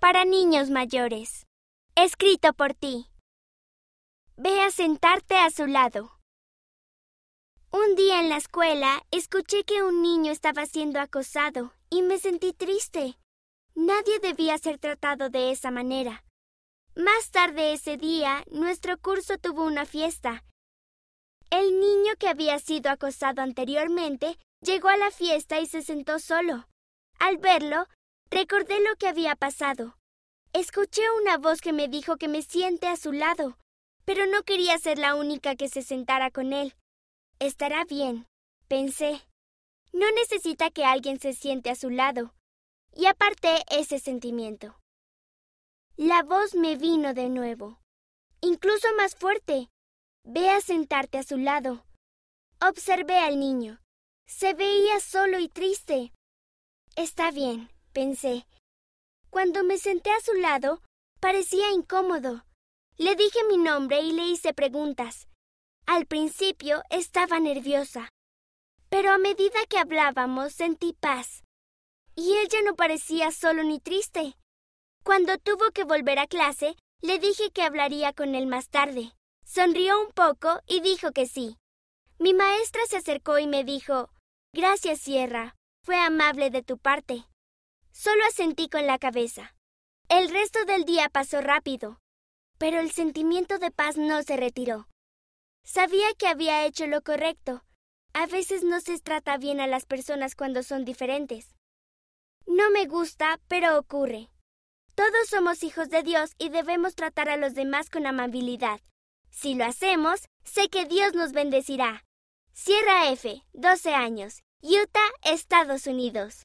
para niños mayores. Escrito por ti. Ve a sentarte a su lado. Un día en la escuela escuché que un niño estaba siendo acosado y me sentí triste. Nadie debía ser tratado de esa manera. Más tarde ese día, nuestro curso tuvo una fiesta. El niño que había sido acosado anteriormente llegó a la fiesta y se sentó solo. Al verlo, recordé lo que había pasado. Escuché una voz que me dijo que me siente a su lado, pero no quería ser la única que se sentara con él. Estará bien, pensé. No necesita que alguien se siente a su lado. Y aparté ese sentimiento. La voz me vino de nuevo, incluso más fuerte. Ve a sentarte a su lado. Observé al niño. Se veía solo y triste. Está bien, pensé. Cuando me senté a su lado, parecía incómodo. Le dije mi nombre y le hice preguntas. Al principio estaba nerviosa, pero a medida que hablábamos sentí paz. Y él ya no parecía solo ni triste. Cuando tuvo que volver a clase, le dije que hablaría con él más tarde. Sonrió un poco y dijo que sí. Mi maestra se acercó y me dijo Gracias, Sierra. Fue amable de tu parte. Solo asentí con la cabeza. El resto del día pasó rápido, pero el sentimiento de paz no se retiró. Sabía que había hecho lo correcto. A veces no se trata bien a las personas cuando son diferentes. No me gusta, pero ocurre. Todos somos hijos de Dios y debemos tratar a los demás con amabilidad. Si lo hacemos, sé que Dios nos bendecirá. Sierra F, 12 años, Utah, Estados Unidos.